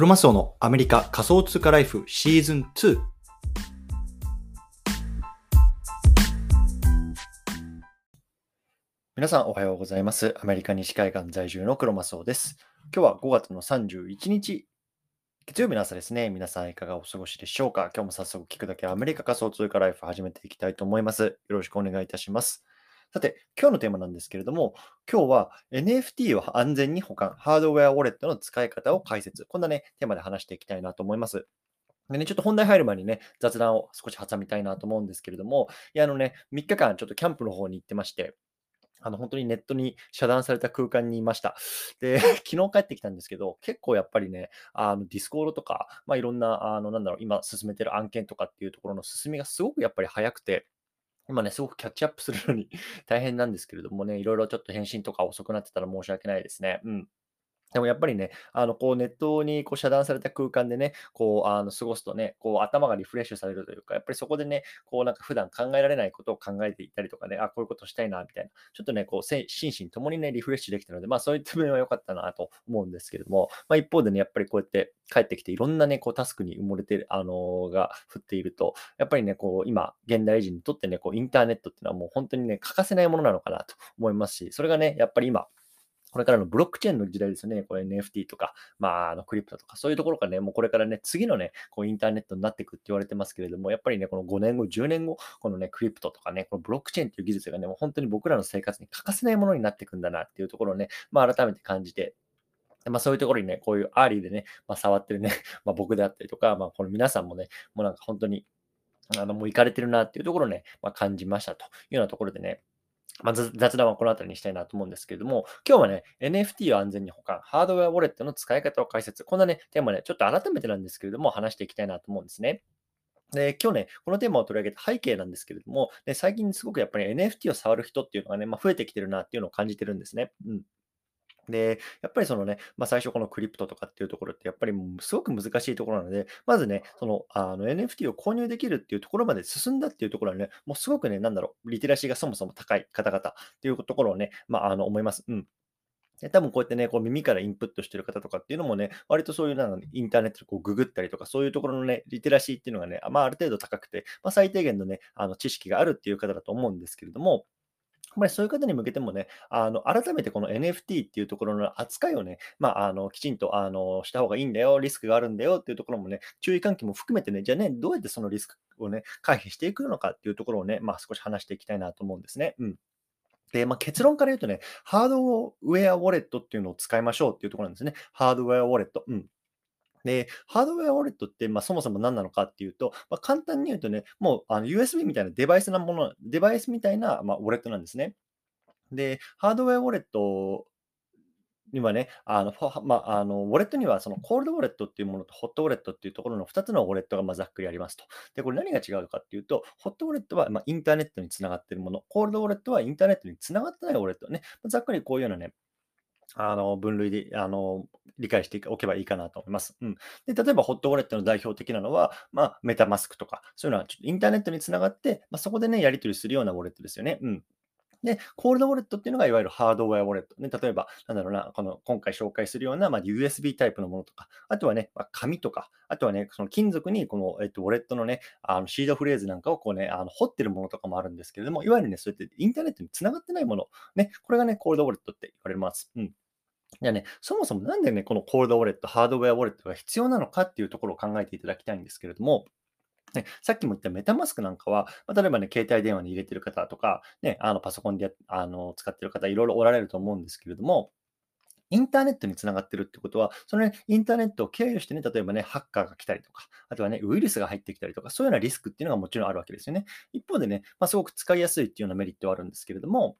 クロマスオのアメリカ仮想通貨ライフシーズン2。皆さんおはようございます。アメリカ西海岸在住のクロマスオです。今日は5月の31日、月曜日の朝ですね。皆さんいかがお過ごしでしょうか？今日も早速聞くだけアメリカ仮想通貨ライフ始めていきたいと思います。よろしくお願いいたします。さて、今日のテーマなんですけれども、今日は NFT を安全に保管、ハードウェアウォレットの使い方を解説、こんなね、テーマで話していきたいなと思います。でね、ちょっと本題入る前にね、雑談を少し挟みたいなと思うんですけれども、いや、あのね、3日間ちょっとキャンプの方に行ってまして、あの、本当にネットに遮断された空間にいました。で、昨日帰ってきたんですけど、結構やっぱりね、あの、ディスコードとか、まあ、いろんな、あの、なんだろう、今進めてる案件とかっていうところの進みがすごくやっぱり早くて、今ね、すごくキャッチアップするのに 大変なんですけれどもね、いろいろちょっと返信とか遅くなってたら申し訳ないですね。うん。でもやっぱりね、あの、こうネットにこう遮断された空間でね、こう、あの、過ごすとね、こう頭がリフレッシュされるというか、やっぱりそこでね、こうなんか普段考えられないことを考えていたりとかね、あ、こういうことしたいな、みたいな、ちょっとね、こう、心身ともにね、リフレッシュできたので、まあそういった面は良かったなと思うんですけれども、まあ一方でね、やっぱりこうやって帰ってきていろんなね、こうタスクに埋もれてる、あのーが降っていると、やっぱりね、こう今、現代人にとってね、こうインターネットっていうのはもう本当にね、欠かせないものなのかなと思いますし、それがね、やっぱり今、これからのブロックチェーンの時代ですよね。これ NFT とか、まあ、あのクリプトとか、そういうところからね、もうこれからね、次のね、こうインターネットになっていくって言われてますけれども、やっぱりね、この5年後、10年後、このね、クリプトとかね、このブロックチェーンっていう技術がね、もう本当に僕らの生活に欠かせないものになっていくんだなっていうところをね、まあ、改めて感じて、まあ、そういうところにね、こういう early でね、まあ、触ってるね、まあ、僕であったりとか、まあ、この皆さんもね、もうなんか本当に、あの、もうイカれてるなっていうところをね、まあ、感じましたというようなところでね、まあ、雑談はこの辺りにしたいなと思うんですけれども、今日はね、NFT を安全に保管、ハードウェアウォレットの使い方を解説、こんなね、テーマね、ちょっと改めてなんですけれども、話していきたいなと思うんですね。で、今日ね、このテーマを取り上げた背景なんですけれども、ね、最近すごくやっぱり NFT を触る人っていうのがね、まあ、増えてきてるなっていうのを感じてるんですね。うん。で、やっぱりそのね、まあ、最初このクリプトとかっていうところってやっぱりすごく難しいところなので、まずね、そのあの NFT を購入できるっていうところまで進んだっていうところはね、もうすごくね、なんだろう、リテラシーがそもそも高い方々っていうところをね、まあ、あの思います。うん。多分こうやってね、こう耳からインプットしてる方とかっていうのもね、割とそういうなんインターネットでこうググったりとか、そういうところのね、リテラシーっていうのがね、まあ、ある程度高くて、まあ、最低限のね、あの知識があるっていう方だと思うんですけれども、やっぱりそういう方に向けてもね、あの改めてこの NFT っていうところの扱いをね、まあ、あのきちんとあのした方がいいんだよ、リスクがあるんだよっていうところもね、注意喚起も含めてね、じゃあね、どうやってそのリスクをね、回避していくのかっていうところをね、まあ、少し話していきたいなと思うんですね。うん。で、まあ、結論から言うとね、ハードウェアウォレットっていうのを使いましょうっていうところなんですね。ハードウェアウォレット。うん。で、ハードウェアウォレットって、まあ、そもそも何なのかっていうと、まあ、簡単に言うとね、もうあの USB みたいなデバイスなもの、デバイスみたいな、まあ、ウォレットなんですね。で、ハードウェアウォレットにはね、あの、まあ、あの、ウォレットにはそのコールドウォレットっていうものとホットウォレットっていうところの2つのウォレットがまあざっくりありますと。で、これ何が違うかっていうと、ホットウォレットはまあインターネットにつながっているもの、コールドウォレットはインターネットにつながってないウォレットね。ざっくりこういうようなね、あの分類であの理解しておけばいいかなと思います。うん、で例えば、ホットウォレットの代表的なのは、まあ、メタマスクとか、そういうのはちょっとインターネットにつながって、まあ、そこでね、やり取りするようなウォレットですよね。うんで、コールドウォレットっていうのがいわゆるハードウェアウォレット。ね、例えば、なんだろうな、この今回紹介するような、まあ、USB タイプのものとか、あとはね、まあ、紙とか、あとはね、その金属にこの、えっと、ウォレットのね、あのシードフレーズなんかをこうね、あの掘ってるものとかもあるんですけれども、いわゆるね、そうやってインターネットにつながってないもの、ね、これがね、コールドウォレットって言われます。うん。じゃあね、そもそもなんでね、このコールドウォレット、ハードウェアウォレットが必要なのかっていうところを考えていただきたいんですけれども、ね、さっきも言ったメタマスクなんかは、まあ、例えばね、携帯電話に入れてる方とか、ね、あのパソコンであの使ってる方、いろいろおられると思うんですけれども、インターネットにつながってるってことは、そのね、インターネットを経由してね、例えばね、ハッカーが来たりとか、あとはね、ウイルスが入ってきたりとか、そういうようなリスクっていうのがもちろんあるわけですよね。一方でね、まあ、すごく使いやすいっていうようなメリットはあるんですけれども、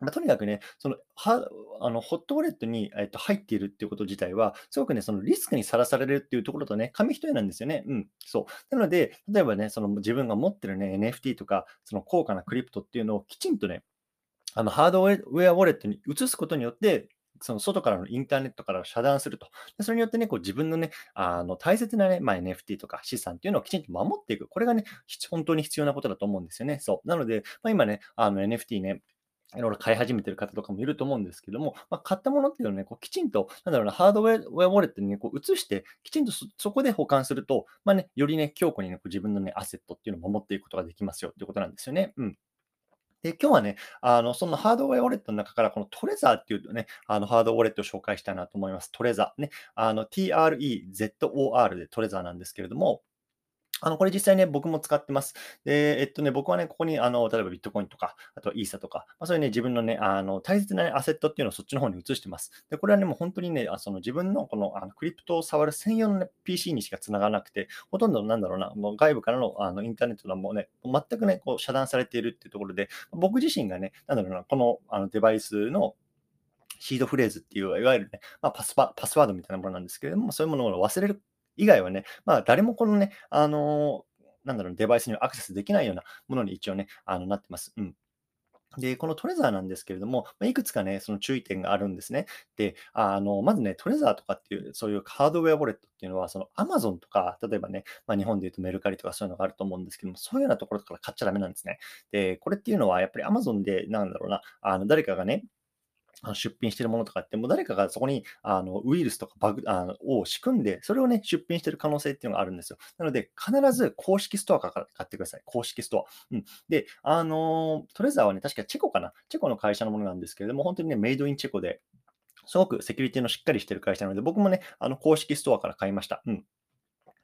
まあ、とにかくね、そのはあのホットウォレットに、えっと、入っているっていうこと自体は、すごくね、そのリスクにさらされるっていうところとね、紙一重なんですよね。うん、そう。なので、例えばね、その自分が持ってるね、NFT とか、その高価なクリプトっていうのをきちんとね、あのハードウェアウォレットに移すことによって、その外からのインターネットから遮断すると。でそれによってね、こう自分のね、あの大切なね、まあ、NFT とか資産っていうのをきちんと守っていく。これがね、本当に必要なことだと思うんですよね。そう。なので、まあ、今ね、あの NFT ね、いろいろ買い始めてる方とかもいると思うんですけども、まあ、買ったものっていうのはね、こうきちんと、なんだろうな、ハードウェアウォレットにね、こう移して、きちんとそそこで保管すると、まあね、よりね、強固にね、こう自分のね、アセットっていうのを守っていくことができますよっていうことなんですよね。うん。で、今日はね、あの、そのハードウェアウォレットの中から、このトレザーっていうね、あの、ハードウォレットを紹介したいなと思います。トレザーね。あの、TREZOR でトレザーなんですけれども、あの、これ実際ね、僕も使ってます。で、えっとね、僕はね、ここに、あの、例えばビットコインとか、あとイーサとか、まあ、そういうね、自分のね、あの、大切な、ね、アセットっていうのをそっちの方に移してます。で、これはね、もう本当にね、あその自分のこの、あの、クリプトを触る専用の、ね、PC にしか繋がらなくて、ほとんどなんだろうな、もう外部からのあのインターネットがもうね、全くね、こう遮断されているっていうところで、僕自身がね、なんだろうな、このあのデバイスのシードフレーズっていう、いわゆるね、まあ、パスパパスワードみたいなものなんですけれども、そういうものを忘れる以外はね、まあ、誰もこのね、あのなんだろう、デバイスにアクセスできないようなものに一応ね、あのなってます。うん。で、このトレザーなんですけれども、まいくつかね、その注意点があるんですね。で、あの、まずね、トレザーとかっていう、そういうハードウェアウォレットっていうのは、その Amazon とか、例えばね、まあ、日本で言うとメルカリとかそういうのがあると思うんですけども、そういうようなところから買っちゃダメなんですね。で、これっていうのは、やっぱり Amazon で、なんだろうな、あの誰かがね、あの出品してるものとかって、もう誰かがそこにあのウイルスとかバグあのを仕組んで、それをね、出品してる可能性っていうのがあるんですよ。なので、必ず公式ストアから買ってください。公式ストア。うん。で、あのトレザーはね、確かチェコかな。チェコの会社のものなんですけれども、本当にね、メイドインチェコで、すごくセキュリティのしっかりしてる会社なので、僕もね、あの公式ストアから買いました。うん。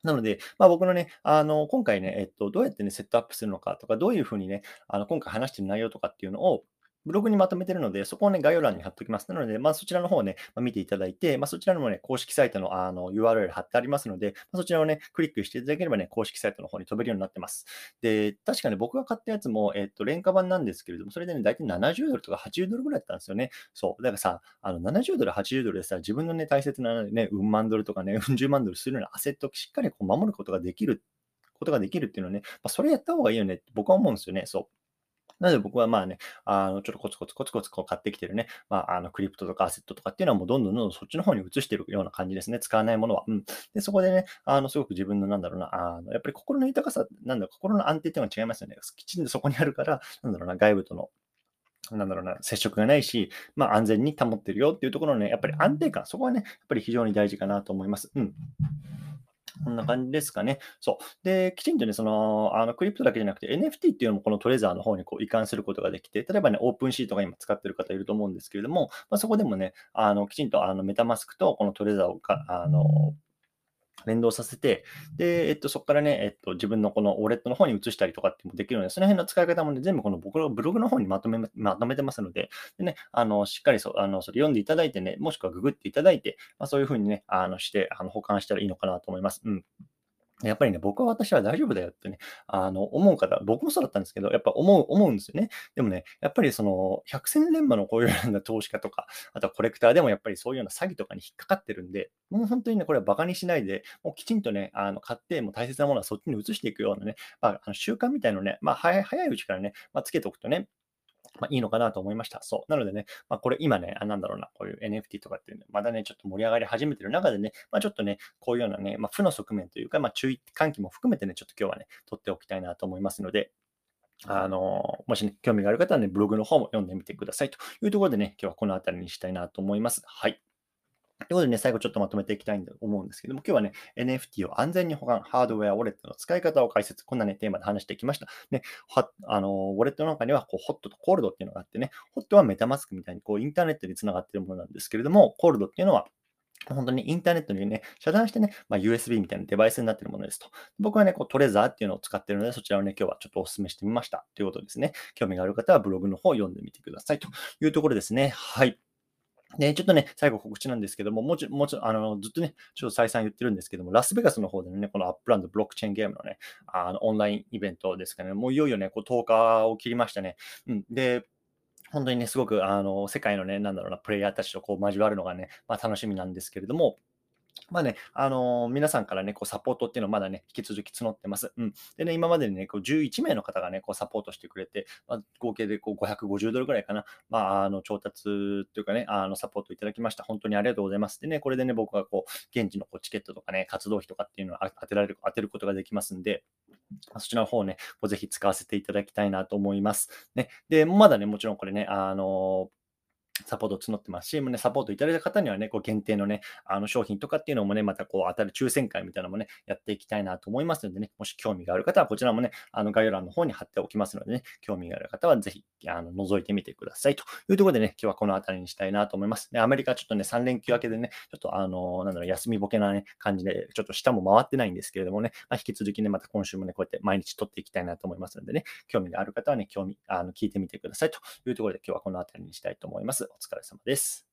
なので、まあ、僕のね、あの、今回ね、えっと、どうやってね、セットアップするのかとか、どういうふうにね、あの、今回話してる内容とかっていうのを、ブログにまとめてるので、そこをね、概要欄に貼っておきます。なので、まあ、そちらの方をね、まあ、見ていただいて、まあ、そちらのもね、公式サイトのあの URL 貼ってありますので、まあ、そちらをね、クリックしていただければね、公式サイトの方に飛べるようになってます。で、確かね、僕が買ったやつも、えっと、廉価版なんですけれども、それでね、大体70ドルとか80ドルぐらいだったんですよね。そう。だからさ、あの70ドル、80ドルでさ、自分のね、大切なね、うん万ドルとかね、うん十万ドルするようなアセットをしっかりこう守ることができることができるっていうのはね、まあ、それやった方がいいよねって僕は思うんですよね。そう。なので僕はまあね、あの、ちょっとコツコツコツコツこう買ってきてるね、まあ、あの、クリプトとかアセットとかっていうのはもうどんどんどんどんそっちの方に移してるような感じですね。使わないものは。うん。で、そこでね、あの、すごく自分のなんだろうな、あの、やっぱり心の豊かさ、なんだろう、心の安定っていうのは違いますよね。きちんとそこにあるから、なんだろうな、外部とのなんだろうな、接触がないし、まあ安全に保ってるよっていうところのね、やっぱり安定感、そこはね、やっぱり非常に大事かなと思います。うん。こんな感じですかね。そう。で、きちんとね、その、あの、クリプトだけじゃなくて NFT っていうのもこのトレザーの方にこう移管することができて、例えばね、オープンシートが今使ってる方いると思うんですけれども、まあ、そこでもね、あの、きちんとあのメタマスクとこのトレザーをか、あの、連動させて、で、えっと、そこからね、えっと、自分のこのウォレットの方に移したりとかってもできるので、その辺の使い方もね、全部この僕のブログの方にまとめ、まとめてますので、でね、あの、しっかりそあのそれ読んでいただいてね、もしくはググっていただいて、まあ、そういうふうにね、あのして、あの保管したらいいのかなと思います。うん。やっぱりね、僕は私は大丈夫だよってね、あの、思う方、僕もそうだったんですけど、やっぱ思う、思うんですよね。でもね、やっぱりその、百戦錬磨のこういうような投資家とか、あとはコレクターでもやっぱりそういうような詐欺とかに引っかかってるんで、もう本当にね、これはバカにしないで、もうきちんとね、あの、買って、もう大切なものはそっちに移していくようなね、まあ、あの習慣みたいのね、まあ、早い、早いうちからね、まあ、つけておくとね、まあ、いいのかなと思いました。そう。なのでね、まあ、これ今ね、あなんだろうな、こういう NFT とかっていうの、まだね、ちょっと盛り上がり始めてる中でね、まあ、ちょっとね、こういうようなね、まあ、負の側面というか、まあ、注意喚起も含めてね、ちょっと今日はね、取っておきたいなと思いますので、あの、もしね、興味がある方はね、ブログの方も読んでみてくださいというところでね、今日はこの辺りにしたいなと思います。はい。ということでね、最後ちょっとまとめていきたいと思うんですけども、今日はね、NFT を安全に保管、ハードウェア、ウォレットの使い方を解説、こんなね、テーマで話してきました。ね、あのウォレットの中にはこうホットとコールドっていうのがあってね、ホットはメタマスクみたいにこうインターネットにつながっているものなんですけれども、コールドっていうのは本当にインターネットにね、遮断してね、まあ、USB みたいなデバイスになっているものですと。僕はね、こうトレザーっていうのを使っているので、そちらをね、今日はちょっとお勧めしてみましたということですね。興味がある方はブログの方を読んでみてくださいというところですね。はい。で、ちょっとね、最後告知なんですけども、もちろん、もちろん、あの、ずっとね、ちょっと再三言ってるんですけども、ラスベガスの方でね、このアップランドブロックチェーンゲームのね、あの、オンラインイベントですかね、もういよいよね、こう10日を切りましたね。うん。で、本当にね、すごく、あの、世界のね、なんだろうな、プレイヤーたちとこう交わるのがね、まあ、楽しみなんですけれども、まあね、あの、皆さんからね、こうサポートっていうのをまだね、引き続き募ってます。うん。でね、今までにね、こう11名の方がね、こうサポートしてくれて、まあ、合計でこう550ドルぐらいかな、まあ、あの、調達っていうかね、あの、サポートいただきました。本当にありがとうございます。でね、これでね、僕がこう、現地のこうチケットとかね、活動費とかっていうのを当てられる、当てることができますんで、そちらの方ね、ぜひ使わせていただきたいなと思います。ね。で、まだね、もちろんこれね、あのサポート募ってますし、ね、サポートいただいた方にはね、こう限定のね、あの商品とかっていうのもね、またこう当たる抽選会みたいなのもね、やっていきたいなと思いますのでね、もし興味がある方はこちらもね、あの概要欄の方に貼っておきますのでね、興味がある方はぜひあの覗いてみてくださいというところでね、今日はこの辺りにしたいなと思います。ね、アメリカちょっとね、3連休明けでね、ちょっとあの、なんだろう、休みぼけなね、感じで、ちょっと下も回ってないんですけれどもね、まあ、引き続きね、また今週もね、こうやって毎日撮っていきたいなと思いますのでね、興味がある方はね、興味、あの聞いてみてくださいというところで今日はこの辺りにしたいと思います。お疲れ様です。